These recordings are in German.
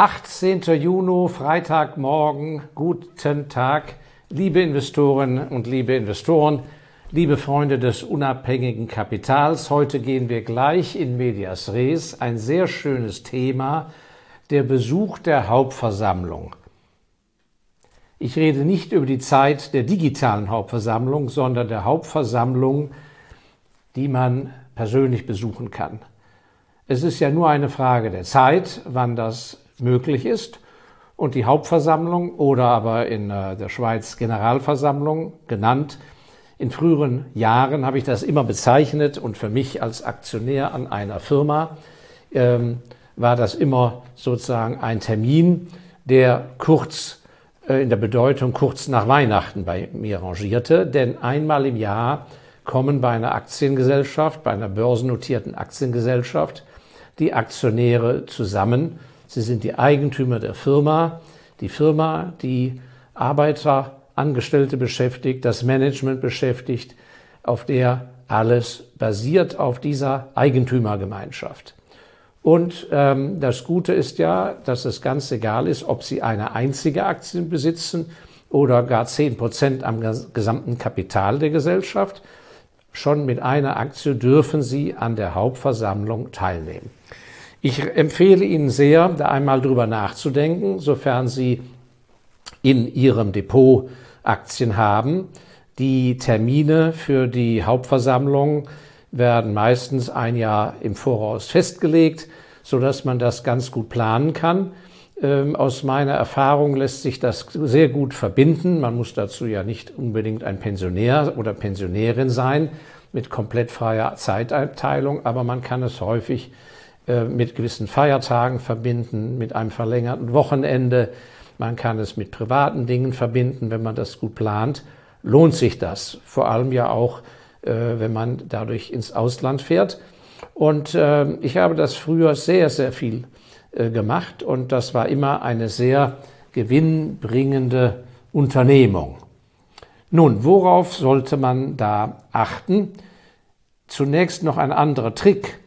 18. Juni, Freitagmorgen, guten Tag, liebe Investoren und liebe Investoren, liebe Freunde des unabhängigen Kapitals. Heute gehen wir gleich in Medias Res, ein sehr schönes Thema, der Besuch der Hauptversammlung. Ich rede nicht über die Zeit der digitalen Hauptversammlung, sondern der Hauptversammlung, die man persönlich besuchen kann. Es ist ja nur eine Frage der Zeit, wann das möglich ist. Und die Hauptversammlung oder aber in äh, der Schweiz Generalversammlung genannt, in früheren Jahren habe ich das immer bezeichnet und für mich als Aktionär an einer Firma ähm, war das immer sozusagen ein Termin, der kurz äh, in der Bedeutung kurz nach Weihnachten bei mir rangierte. Denn einmal im Jahr kommen bei einer Aktiengesellschaft, bei einer börsennotierten Aktiengesellschaft, die Aktionäre zusammen Sie sind die Eigentümer der Firma. Die Firma, die Arbeiter, Angestellte beschäftigt, das Management beschäftigt, auf der alles basiert auf dieser Eigentümergemeinschaft. Und ähm, das Gute ist ja, dass es ganz egal ist, ob Sie eine einzige Aktie besitzen oder gar zehn Prozent am gesamten Kapital der Gesellschaft. Schon mit einer Aktie dürfen Sie an der Hauptversammlung teilnehmen. Ich empfehle Ihnen sehr, da einmal drüber nachzudenken, sofern Sie in Ihrem Depot Aktien haben. Die Termine für die Hauptversammlung werden meistens ein Jahr im Voraus festgelegt, so dass man das ganz gut planen kann. Ähm, aus meiner Erfahrung lässt sich das sehr gut verbinden. Man muss dazu ja nicht unbedingt ein Pensionär oder Pensionärin sein mit komplett freier Zeiteinteilung, aber man kann es häufig mit gewissen Feiertagen verbinden, mit einem verlängerten Wochenende. Man kann es mit privaten Dingen verbinden, wenn man das gut plant. Lohnt sich das, vor allem ja auch, äh, wenn man dadurch ins Ausland fährt. Und äh, ich habe das früher sehr, sehr viel gemacht und das war immer eine sehr gewinnbringende Unternehmung. Nun, worauf sollte man da achten? Zunächst noch ein anderer Trick.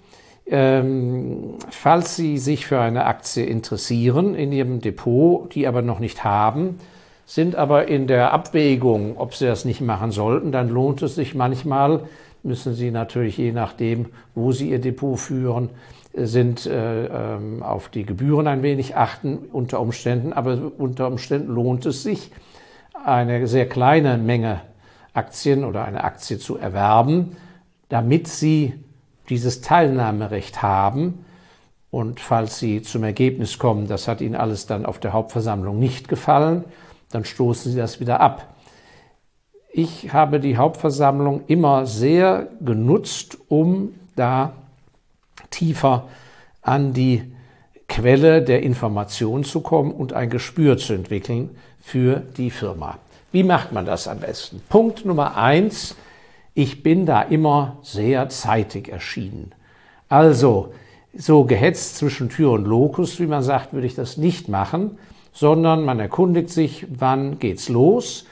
Ähm, falls Sie sich für eine Aktie interessieren in Ihrem Depot, die aber noch nicht haben, sind aber in der Abwägung, ob Sie das nicht machen sollten, dann lohnt es sich manchmal, müssen Sie natürlich je nachdem, wo Sie Ihr Depot führen, sind äh, ähm, auf die Gebühren ein wenig achten unter Umständen, aber unter Umständen lohnt es sich, eine sehr kleine Menge Aktien oder eine Aktie zu erwerben, damit Sie dieses Teilnahmerecht haben. Und falls Sie zum Ergebnis kommen, das hat Ihnen alles dann auf der Hauptversammlung nicht gefallen, dann stoßen Sie das wieder ab. Ich habe die Hauptversammlung immer sehr genutzt, um da tiefer an die Quelle der Information zu kommen und ein Gespür zu entwickeln für die Firma. Wie macht man das am besten? Punkt Nummer eins, ich bin da immer sehr zeitig erschienen. Also, so gehetzt zwischen Tür und Lokus, wie man sagt, würde ich das nicht machen, sondern man erkundigt sich, wann geht's los,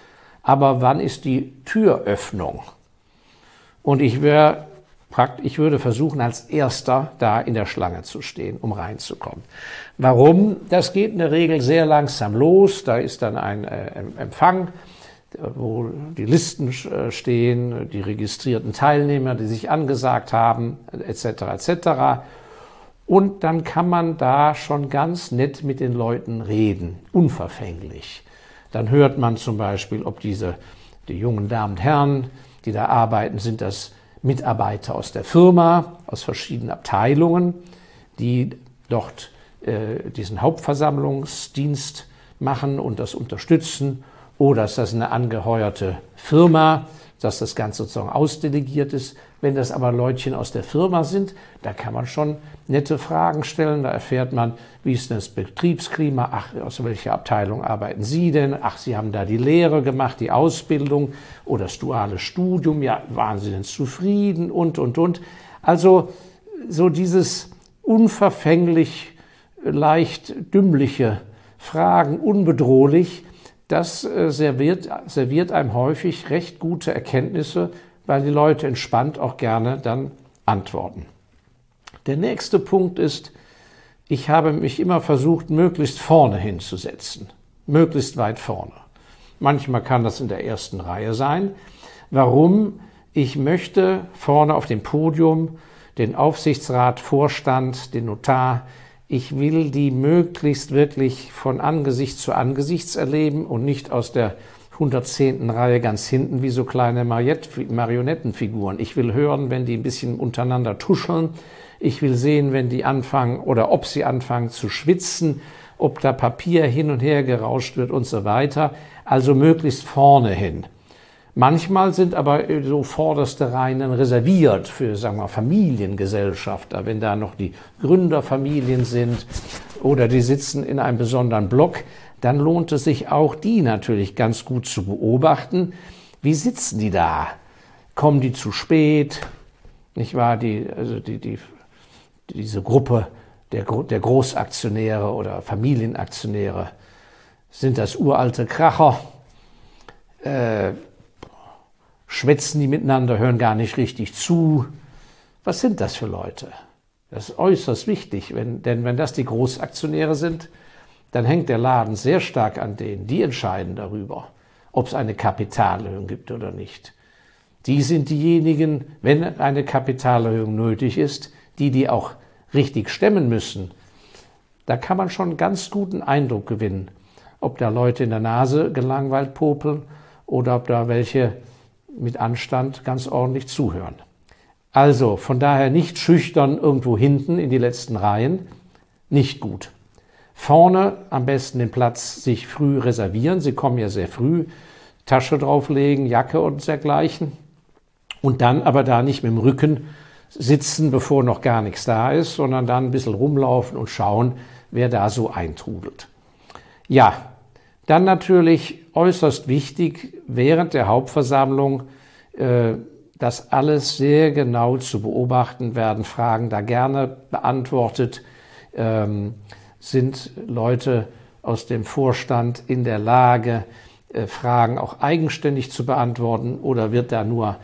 aber wann ist die Türöffnung? Und ich wäre ich würde versuchen, als Erster da in der Schlange zu stehen, um reinzukommen. Warum? Das geht in der Regel sehr langsam los. Da ist dann ein äh, Empfang wo die Listen äh, stehen, die registrierten Teilnehmer, die sich angesagt haben, etc. etc. Und dann kann man da schon ganz nett mit den Leuten reden, unverfänglich. Dann hört man zum Beispiel, ob diese die jungen Damen und Herren, die da arbeiten, sind das Mitarbeiter aus der Firma, aus verschiedenen Abteilungen, die dort äh, diesen Hauptversammlungsdienst machen und das unterstützen oder ist das eine angeheuerte Firma, dass das Ganze sozusagen ausdelegiert ist. Wenn das aber Leutchen aus der Firma sind, da kann man schon nette Fragen stellen. Da erfährt man, wie ist denn das Betriebsklima? Ach, aus welcher Abteilung arbeiten Sie denn? Ach, Sie haben da die Lehre gemacht, die Ausbildung oder das duale Studium. Ja, waren Sie denn zufrieden? Und, und, und. Also, so dieses unverfänglich, leicht dümmliche Fragen, unbedrohlich, das äh, serviert, serviert einem häufig recht gute Erkenntnisse, weil die Leute entspannt auch gerne dann antworten. Der nächste Punkt ist, ich habe mich immer versucht, möglichst vorne hinzusetzen, möglichst weit vorne. Manchmal kann das in der ersten Reihe sein. Warum? Ich möchte vorne auf dem Podium den Aufsichtsrat, Vorstand, den Notar, ich will die möglichst wirklich von Angesicht zu Angesichts erleben und nicht aus der 110. Reihe ganz hinten wie so kleine Marionettenfiguren. Ich will hören, wenn die ein bisschen untereinander tuscheln. Ich will sehen, wenn die anfangen oder ob sie anfangen zu schwitzen, ob da Papier hin und her gerauscht wird und so weiter. Also möglichst vorne hin. Manchmal sind aber so vorderste Reihen reserviert für, sagen wir, Familiengesellschafter, wenn da noch die Gründerfamilien sind oder die sitzen in einem besonderen Block, dann lohnt es sich auch, die natürlich ganz gut zu beobachten. Wie sitzen die da? Kommen die zu spät? Nicht wahr? Die, also die, die, diese Gruppe der, der Großaktionäre oder Familienaktionäre, sind das uralte Kracher? Äh, schwätzen die miteinander, hören gar nicht richtig zu. Was sind das für Leute? Das ist äußerst wichtig, wenn, denn wenn das die Großaktionäre sind, dann hängt der Laden sehr stark an denen. Die entscheiden darüber, ob es eine Kapitalerhöhung gibt oder nicht. Die sind diejenigen, wenn eine Kapitalerhöhung nötig ist, die die auch richtig stemmen müssen. Da kann man schon einen ganz guten Eindruck gewinnen, ob da Leute in der Nase gelangweilt popeln oder ob da welche mit Anstand ganz ordentlich zuhören. Also von daher nicht schüchtern irgendwo hinten in die letzten Reihen, nicht gut. Vorne am besten den Platz sich früh reservieren. Sie kommen ja sehr früh, Tasche drauflegen, Jacke und dergleichen. Und dann aber da nicht mit dem Rücken sitzen, bevor noch gar nichts da ist, sondern dann ein bisschen rumlaufen und schauen, wer da so eintrudelt. Ja, dann natürlich äußerst wichtig, während der Hauptversammlung äh, das alles sehr genau zu beobachten, werden Fragen da gerne beantwortet, ähm, sind Leute aus dem Vorstand in der Lage, äh, Fragen auch eigenständig zu beantworten oder wird da nur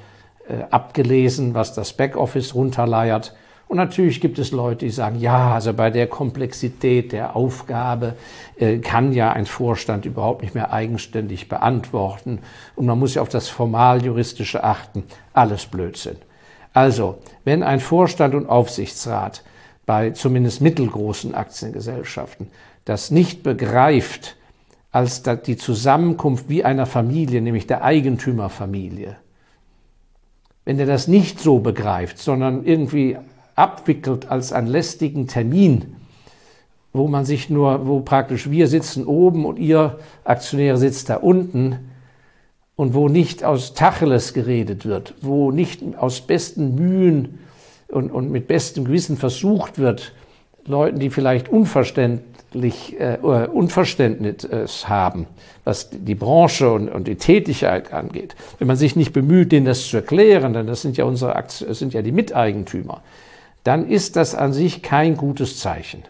äh, abgelesen, was das Backoffice runterleiert? Und natürlich gibt es Leute, die sagen, ja, also bei der Komplexität der Aufgabe äh, kann ja ein Vorstand überhaupt nicht mehr eigenständig beantworten. Und man muss ja auf das Formaljuristische achten. Alles Blödsinn. Also, wenn ein Vorstand und Aufsichtsrat bei zumindest mittelgroßen Aktiengesellschaften das nicht begreift als die Zusammenkunft wie einer Familie, nämlich der Eigentümerfamilie, wenn er das nicht so begreift, sondern irgendwie abwickelt als einen lästigen Termin, wo man sich nur, wo praktisch wir sitzen oben und ihr Aktionäre sitzt da unten und wo nicht aus Tacheles geredet wird, wo nicht aus besten Mühen und, und mit bestem Gewissen versucht wird, Leuten, die vielleicht unverständlich, äh, Unverständnis haben, was die Branche und, und die Tätigkeit angeht. Wenn man sich nicht bemüht, denen das zu erklären, denn das sind ja unsere, das sind ja die Miteigentümer, dann ist das an sich kein gutes Zeichen.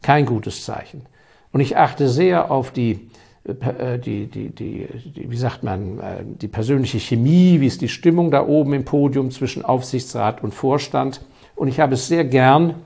Kein gutes Zeichen. Und ich achte sehr auf die, äh, die, die, die, die, wie sagt man, äh, die persönliche Chemie, wie ist die Stimmung da oben im Podium zwischen Aufsichtsrat und Vorstand. Und ich habe es sehr gern,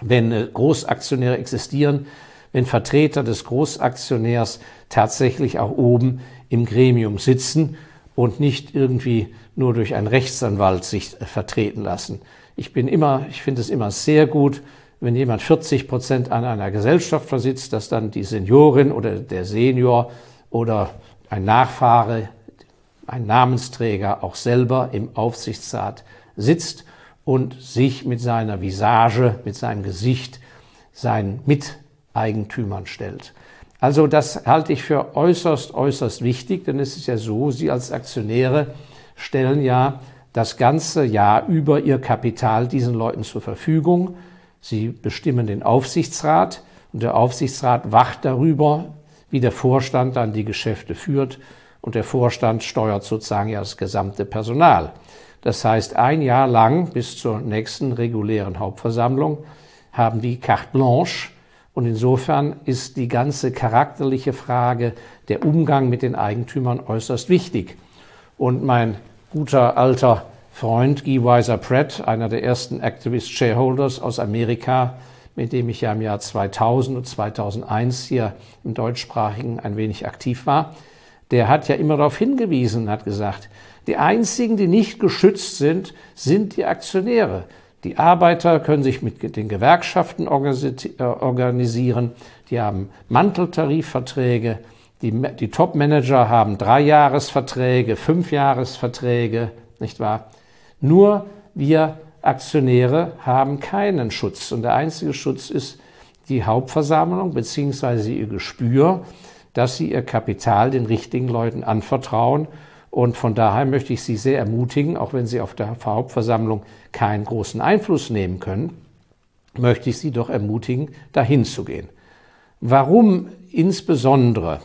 wenn äh, Großaktionäre existieren, wenn Vertreter des Großaktionärs tatsächlich auch oben im Gremium sitzen und nicht irgendwie nur durch einen Rechtsanwalt sich vertreten lassen. Ich bin immer, ich finde es immer sehr gut, wenn jemand 40 Prozent an einer Gesellschaft versitzt, dass dann die Seniorin oder der Senior oder ein Nachfahre, ein Namensträger auch selber im Aufsichtsrat sitzt und sich mit seiner Visage, mit seinem Gesicht seinen Miteigentümern stellt. Also das halte ich für äußerst, äußerst wichtig, denn es ist ja so, Sie als Aktionäre stellen ja das ganze Jahr über ihr Kapital diesen Leuten zur Verfügung. Sie bestimmen den Aufsichtsrat und der Aufsichtsrat wacht darüber, wie der Vorstand dann die Geschäfte führt und der Vorstand steuert sozusagen ja das gesamte Personal. Das heißt, ein Jahr lang bis zur nächsten regulären Hauptversammlung haben die carte blanche und insofern ist die ganze charakterliche Frage der Umgang mit den Eigentümern äußerst wichtig. Und mein guter alter Freund Guy Weiser Pratt, einer der ersten Activist Shareholders aus Amerika, mit dem ich ja im Jahr 2000 und 2001 hier im deutschsprachigen ein wenig aktiv war, der hat ja immer darauf hingewiesen und hat gesagt, die einzigen, die nicht geschützt sind, sind die Aktionäre. Die Arbeiter können sich mit den Gewerkschaften äh, organisieren, die haben Manteltarifverträge, die, die Top-Manager haben Dreijahresverträge, Fünfjahresverträge, nicht wahr? Nur wir Aktionäre haben keinen Schutz. Und der einzige Schutz ist die Hauptversammlung bzw. ihr Gespür, dass sie ihr Kapital den richtigen Leuten anvertrauen. Und von daher möchte ich Sie sehr ermutigen, auch wenn Sie auf der Hauptversammlung keinen großen Einfluss nehmen können, möchte ich Sie doch ermutigen, dahin zu gehen. Warum insbesondere?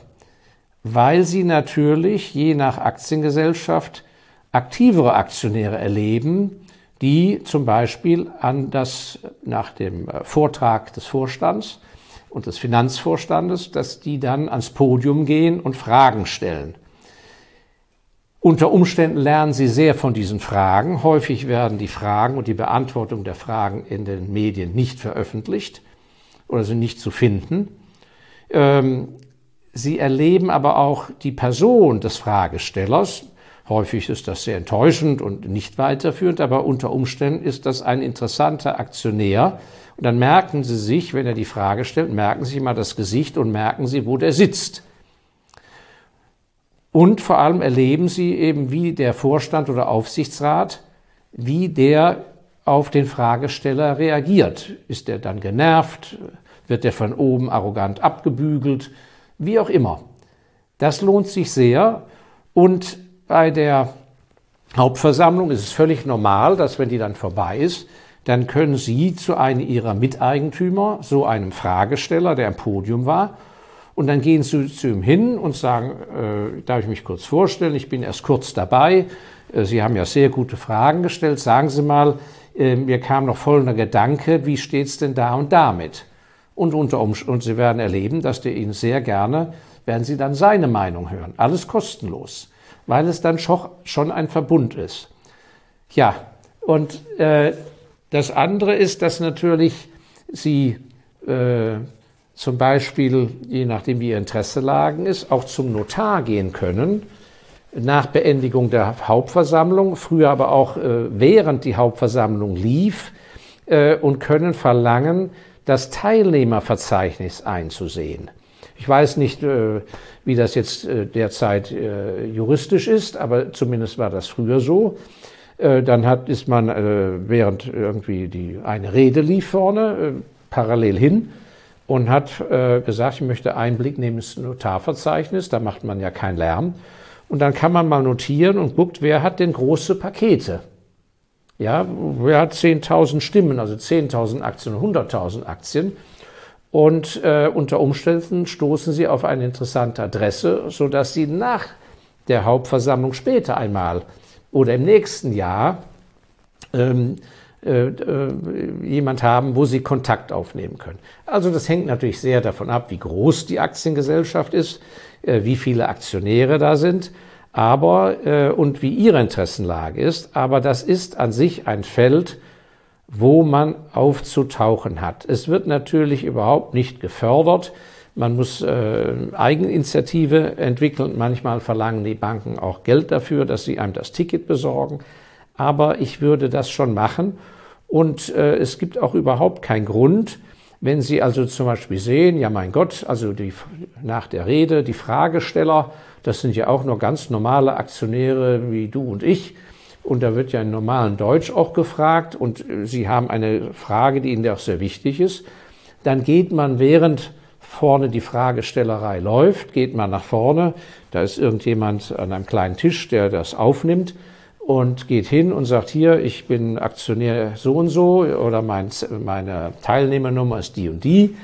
Weil Sie natürlich je nach Aktiengesellschaft aktivere Aktionäre erleben, die zum Beispiel an das, nach dem äh, Vortrag des Vorstands und des Finanzvorstandes, dass die dann ans Podium gehen und Fragen stellen. Unter Umständen lernen sie sehr von diesen Fragen. Häufig werden die Fragen und die Beantwortung der Fragen in den Medien nicht veröffentlicht oder sind nicht zu finden. Ähm, sie erleben aber auch die Person des Fragestellers, Häufig ist das sehr enttäuschend und nicht weiterführend, aber unter Umständen ist das ein interessanter Aktionär. Und dann merken Sie sich, wenn er die Frage stellt, merken Sie mal das Gesicht und merken Sie, wo der sitzt. Und vor allem erleben Sie eben, wie der Vorstand oder Aufsichtsrat, wie der auf den Fragesteller reagiert. Ist er dann genervt? Wird er von oben arrogant abgebügelt? Wie auch immer. Das lohnt sich sehr. Und bei der Hauptversammlung ist es völlig normal, dass wenn die dann vorbei ist, dann können Sie zu einem Ihrer Miteigentümer, so einem Fragesteller, der am Podium war, und dann gehen Sie zu ihm hin und sagen, äh, darf ich mich kurz vorstellen, ich bin erst kurz dabei, äh, Sie haben ja sehr gute Fragen gestellt, sagen Sie mal, äh, mir kam noch folgender Gedanke, wie steht's denn da und damit? Und, unter und Sie werden erleben, dass der Ihnen sehr gerne, werden Sie dann seine Meinung hören. Alles kostenlos weil es dann schon ein Verbund ist. Ja, und äh, das andere ist, dass natürlich Sie äh, zum Beispiel, je nachdem wie Ihr Interesse lagen ist, auch zum Notar gehen können nach Beendigung der Hauptversammlung, früher aber auch äh, während die Hauptversammlung lief äh, und können verlangen, das Teilnehmerverzeichnis einzusehen. Ich weiß nicht, äh, wie das jetzt äh, derzeit äh, juristisch ist, aber zumindest war das früher so. Dann hat, ist man, während irgendwie die, eine Rede lief vorne, parallel hin und hat gesagt, ich möchte Einblick nehmen ins Notarverzeichnis, da macht man ja keinen Lärm. Und dann kann man mal notieren und guckt, wer hat denn große Pakete? Ja, wer hat 10.000 Stimmen, also 10.000 Aktien, 100.000 Aktien? Und äh, unter Umständen stoßen sie auf eine interessante Adresse, sodass sie nach der Hauptversammlung später einmal oder im nächsten Jahr ähm, äh, äh, jemand haben, wo sie Kontakt aufnehmen können. Also das hängt natürlich sehr davon ab, wie groß die Aktiengesellschaft ist, äh, wie viele Aktionäre da sind, aber äh, und wie ihre Interessenlage ist. Aber das ist an sich ein Feld, wo man aufzutauchen hat. Es wird natürlich überhaupt nicht gefördert. Man muss äh, Eigeninitiative entwickeln. Manchmal verlangen die Banken auch Geld dafür, dass sie einem das Ticket besorgen. Aber ich würde das schon machen. Und äh, es gibt auch überhaupt keinen Grund, wenn Sie also zum Beispiel sehen, ja mein Gott, also die, nach der Rede, die Fragesteller, das sind ja auch nur ganz normale Aktionäre wie du und ich, und da wird ja in normalen Deutsch auch gefragt und äh, Sie haben eine Frage, die Ihnen auch sehr wichtig ist. Dann geht man, während vorne die Fragestellerei läuft, geht man nach vorne. Da ist irgendjemand an einem kleinen Tisch, der das aufnimmt und geht hin und sagt, hier, ich bin Aktionär so und so oder mein, meine Teilnehmernummer ist die und die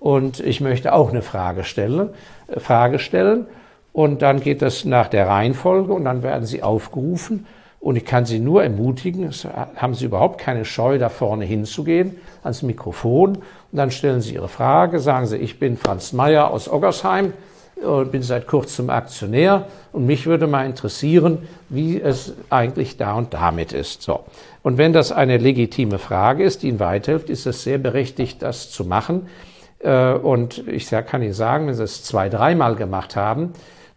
und ich möchte auch eine Frage stellen. Äh, Frage stellen. Und dann geht das nach der Reihenfolge und dann werden Sie aufgerufen und ich kann Sie nur ermutigen, haben Sie überhaupt keine Scheu, da vorne hinzugehen, ans Mikrofon. Und dann stellen Sie Ihre Frage, sagen Sie, ich bin Franz Meyer aus Oggersheim. und bin seit kurzem Aktionär und mich würde mal interessieren, wie es eigentlich da und damit ist. So. Und wenn das eine legitime Frage ist, die Ihnen weiterhilft, ist es sehr berechtigt, das zu machen. Äh, und ich kann Ihnen sagen, wenn Sie es zwei, dreimal gemacht haben,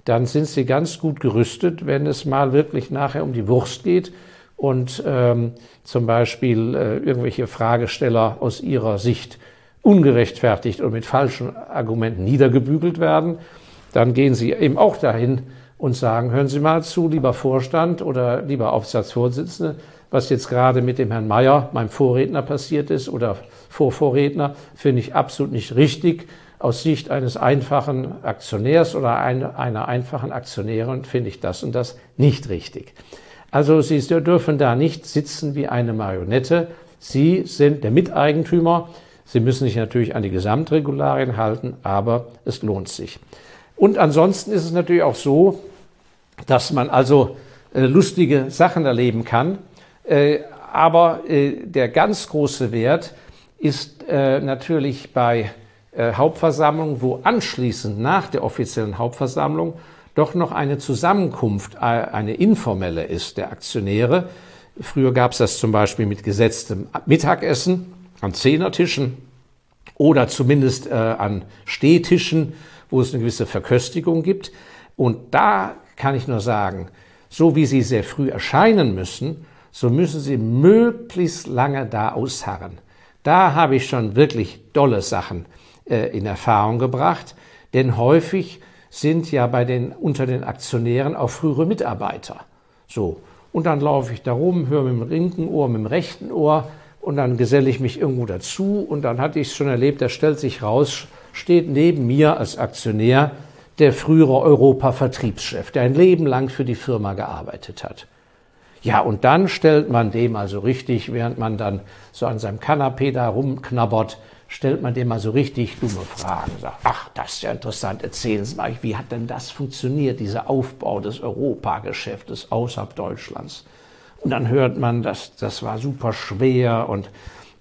dann sind Sie ganz gut gerüstet, wenn es mal wirklich nachher um die Wurst geht und ähm, zum Beispiel äh, irgendwelche Fragesteller aus Ihrer Sicht ungerechtfertigt und mit falschen Argumenten niedergebügelt werden, dann gehen Sie eben auch dahin und sagen, hören Sie mal zu, lieber Vorstand oder lieber Aufsichtsratsvorsitzende, was jetzt gerade mit dem Herrn Mayer, meinem Vorredner, passiert ist oder Vorvorredner, finde ich absolut nicht richtig. Aus Sicht eines einfachen Aktionärs oder einer einfachen Aktionärin finde ich das und das nicht richtig. Also Sie dürfen da nicht sitzen wie eine Marionette. Sie sind der Miteigentümer. Sie müssen sich natürlich an die Gesamtregularien halten, aber es lohnt sich. Und ansonsten ist es natürlich auch so, dass man also äh, lustige Sachen erleben kann. Äh, aber äh, der ganz große Wert ist äh, natürlich bei äh, Hauptversammlungen, wo anschließend nach der offiziellen Hauptversammlung doch noch eine Zusammenkunft, äh, eine informelle ist der Aktionäre. Früher gab es das zum Beispiel mit gesetztem Mittagessen an Zehnertischen oder zumindest äh, an Stehtischen wo es eine gewisse Verköstigung gibt. Und da kann ich nur sagen, so wie Sie sehr früh erscheinen müssen, so müssen Sie möglichst lange da ausharren. Da habe ich schon wirklich dolle Sachen in Erfahrung gebracht, denn häufig sind ja bei den, unter den Aktionären auch frühere Mitarbeiter. So. Und dann laufe ich da rum, höre mit dem linken Ohr, mit dem rechten Ohr und dann geselle ich mich irgendwo dazu und dann hatte ich es schon erlebt, da stellt sich raus, steht neben mir als Aktionär der frühere Europa-Vertriebschef, der ein Leben lang für die Firma gearbeitet hat. Ja, und dann stellt man dem also richtig, während man dann so an seinem Kanapee da rumknabbert, stellt man dem mal so richtig dumme Fragen. Sagt, ach, das ist ja interessant, erzählen Sie mal, wie hat denn das funktioniert, dieser Aufbau des Europageschäftes außerhalb Deutschlands? Und dann hört man, dass das war super schwer und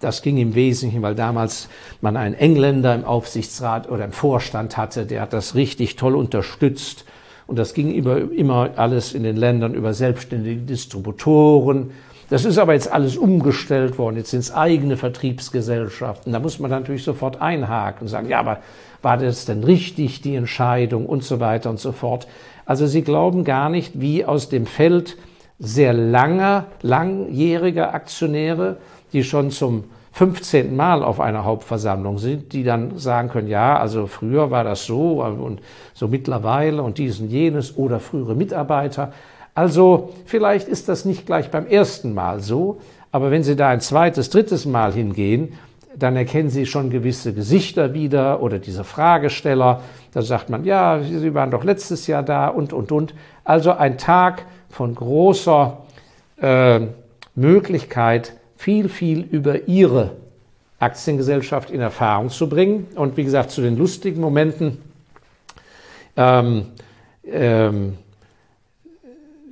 das ging im Wesentlichen, weil damals man einen Engländer im Aufsichtsrat oder im Vorstand hatte, der hat das richtig toll unterstützt. Und das ging über, immer alles in den Ländern über selbstständige Distributoren. Das ist aber jetzt alles umgestellt worden. Jetzt sind es eigene Vertriebsgesellschaften. Da muss man natürlich sofort einhaken und sagen, ja, aber war das denn richtig, die Entscheidung und so weiter und so fort. Also Sie glauben gar nicht, wie aus dem Feld sehr langer, langjähriger Aktionäre die schon zum 15. Mal auf einer Hauptversammlung sind, die dann sagen können, ja, also früher war das so und so mittlerweile und dies und jenes oder frühere Mitarbeiter. Also vielleicht ist das nicht gleich beim ersten Mal so, aber wenn Sie da ein zweites, drittes Mal hingehen, dann erkennen Sie schon gewisse Gesichter wieder oder diese Fragesteller. Da sagt man, ja, Sie waren doch letztes Jahr da und, und, und. Also ein Tag von großer äh, Möglichkeit, viel, viel über ihre Aktiengesellschaft in Erfahrung zu bringen. Und wie gesagt, zu den lustigen Momenten ähm, ähm,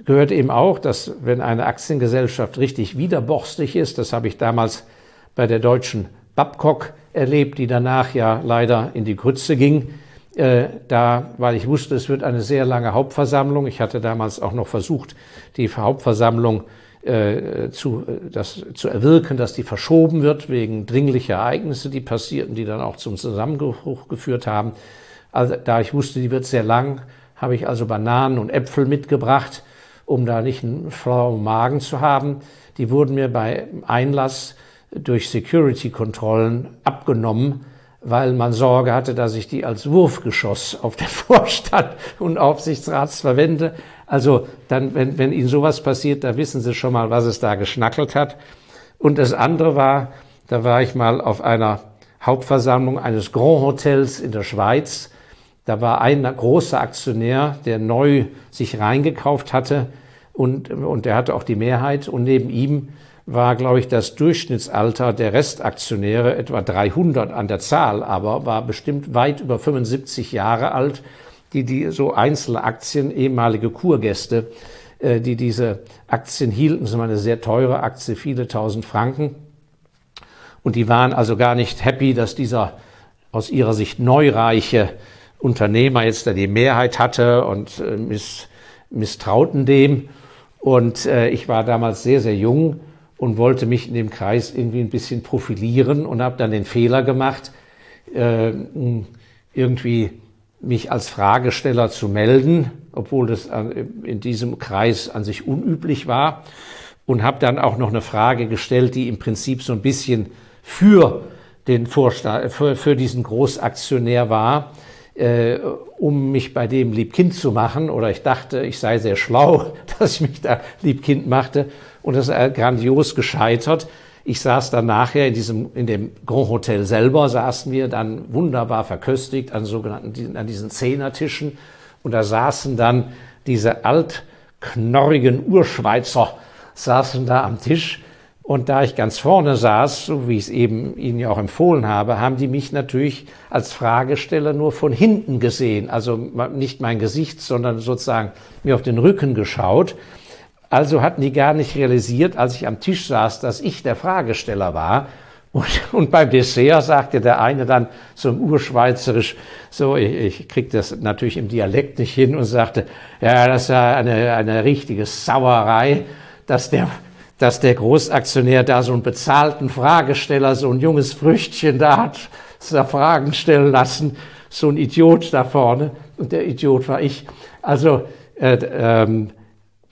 gehört eben auch, dass wenn eine Aktiengesellschaft richtig widerborstig ist, das habe ich damals bei der deutschen Babcock erlebt, die danach ja leider in die Grütze ging, äh, da, weil ich wusste, es wird eine sehr lange Hauptversammlung. Ich hatte damals auch noch versucht, die Hauptversammlung äh, zu, das, zu erwirken, dass die verschoben wird wegen dringlicher Ereignisse, die passierten, die dann auch zum Zusammenbruch geführt haben. Also, da ich wusste, die wird sehr lang, habe ich also Bananen und Äpfel mitgebracht, um da nicht einen flauen Magen zu haben. Die wurden mir bei Einlass durch Security-Kontrollen abgenommen, weil man Sorge hatte, dass ich die als Wurfgeschoss auf den Vorstand und Aufsichtsrats verwende. Also dann, wenn, wenn Ihnen sowas passiert, da wissen Sie schon mal, was es da geschnackelt hat. Und das andere war, da war ich mal auf einer Hauptversammlung eines Grand Hotels in der Schweiz. Da war ein großer Aktionär, der neu sich reingekauft hatte und, und der hatte auch die Mehrheit. Und neben ihm war, glaube ich, das Durchschnittsalter der Restaktionäre etwa 300 an der Zahl, aber war bestimmt weit über 75 Jahre alt die, die so einzelne Aktien, ehemalige Kurgäste, äh, die diese Aktien hielten. Das war eine sehr teure Aktie, viele tausend Franken. Und die waren also gar nicht happy, dass dieser aus ihrer Sicht Neureiche Unternehmer jetzt da die Mehrheit hatte und äh, miss, misstrauten dem. Und äh, ich war damals sehr, sehr jung und wollte mich in dem Kreis irgendwie ein bisschen profilieren und habe dann den Fehler gemacht, äh, irgendwie mich als Fragesteller zu melden, obwohl das in diesem Kreis an sich unüblich war und habe dann auch noch eine Frage gestellt, die im Prinzip so ein bisschen für den Vorstand, für, für diesen Großaktionär war, äh, um mich bei dem Liebkind zu machen. Oder ich dachte, ich sei sehr schlau, dass ich mich da Liebkind machte. Und das ist grandios gescheitert. Ich saß dann nachher in diesem, in dem Grand Hotel selber, saßen wir dann wunderbar verköstigt an sogenannten, an diesen Zehnertischen. Und da saßen dann diese altknorrigen Urschweizer, saßen da am Tisch. Und da ich ganz vorne saß, so wie ich es eben Ihnen ja auch empfohlen habe, haben die mich natürlich als Fragesteller nur von hinten gesehen. Also nicht mein Gesicht, sondern sozusagen mir auf den Rücken geschaut. Also hatten die gar nicht realisiert, als ich am Tisch saß, dass ich der Fragesteller war. Und, und beim Dessert sagte der eine dann zum Urschweizerisch, so, ich, ich krieg das natürlich im Dialekt nicht hin und sagte, ja, das ist ja eine, eine richtige Sauerei, dass der, dass der Großaktionär da so einen bezahlten Fragesteller, so ein junges Früchtchen da hat, da Fragen stellen lassen, so ein Idiot da vorne. Und der Idiot war ich. Also, äh, ähm,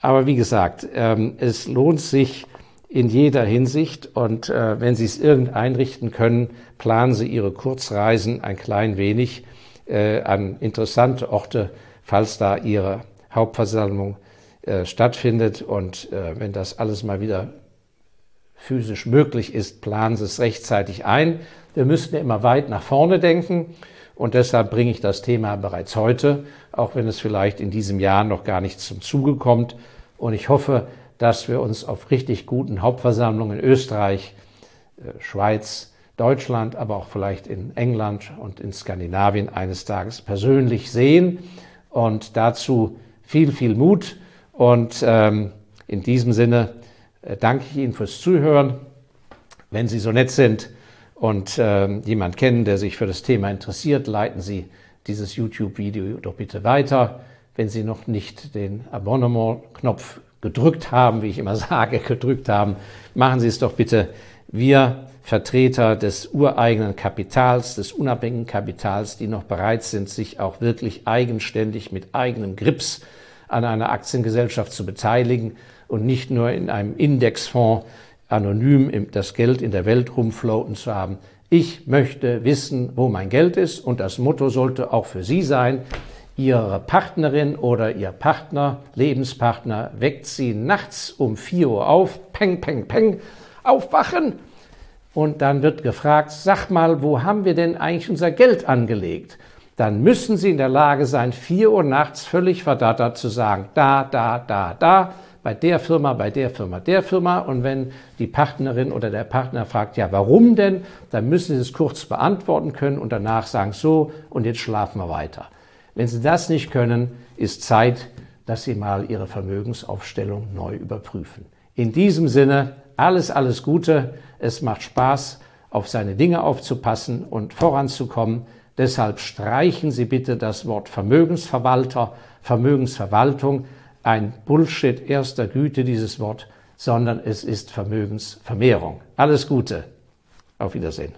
aber wie gesagt, ähm, es lohnt sich in jeder Hinsicht und äh, wenn Sie es irgend einrichten können, planen Sie Ihre Kurzreisen ein klein wenig äh, an interessante Orte, falls da Ihre Hauptversammlung äh, stattfindet. Und äh, wenn das alles mal wieder physisch möglich ist, planen Sie es rechtzeitig ein. Wir müssen ja immer weit nach vorne denken. Und deshalb bringe ich das Thema bereits heute, auch wenn es vielleicht in diesem Jahr noch gar nicht zum Zuge kommt. Und ich hoffe, dass wir uns auf richtig guten Hauptversammlungen in Österreich, äh, Schweiz, Deutschland, aber auch vielleicht in England und in Skandinavien eines Tages persönlich sehen. Und dazu viel, viel Mut. Und ähm, in diesem Sinne äh, danke ich Ihnen fürs Zuhören. Wenn Sie so nett sind, und äh, jemand kennen, der sich für das Thema interessiert, leiten Sie dieses YouTube-Video doch bitte weiter. Wenn Sie noch nicht den Abonnement-Knopf gedrückt haben, wie ich immer sage, gedrückt haben, machen Sie es doch bitte. Wir Vertreter des ureigenen Kapitals, des unabhängigen Kapitals, die noch bereit sind, sich auch wirklich eigenständig mit eigenem Grips an einer Aktiengesellschaft zu beteiligen und nicht nur in einem Indexfonds anonym das Geld in der Welt rumfloaten zu haben. Ich möchte wissen, wo mein Geld ist und das Motto sollte auch für Sie sein, Ihre Partnerin oder Ihr Partner, Lebenspartner weckt Sie nachts um 4 Uhr auf, peng, peng, peng, aufwachen und dann wird gefragt, sag mal, wo haben wir denn eigentlich unser Geld angelegt? Dann müssen Sie in der Lage sein, 4 Uhr nachts völlig verdattert zu sagen, da, da, da, da, bei der Firma, bei der Firma, der Firma. Und wenn die Partnerin oder der Partner fragt, ja, warum denn, dann müssen Sie es kurz beantworten können und danach sagen, so, und jetzt schlafen wir weiter. Wenn Sie das nicht können, ist Zeit, dass Sie mal Ihre Vermögensaufstellung neu überprüfen. In diesem Sinne, alles, alles Gute. Es macht Spaß, auf seine Dinge aufzupassen und voranzukommen. Deshalb streichen Sie bitte das Wort Vermögensverwalter, Vermögensverwaltung ein Bullshit erster Güte, dieses Wort, sondern es ist Vermögensvermehrung. Alles Gute. Auf Wiedersehen.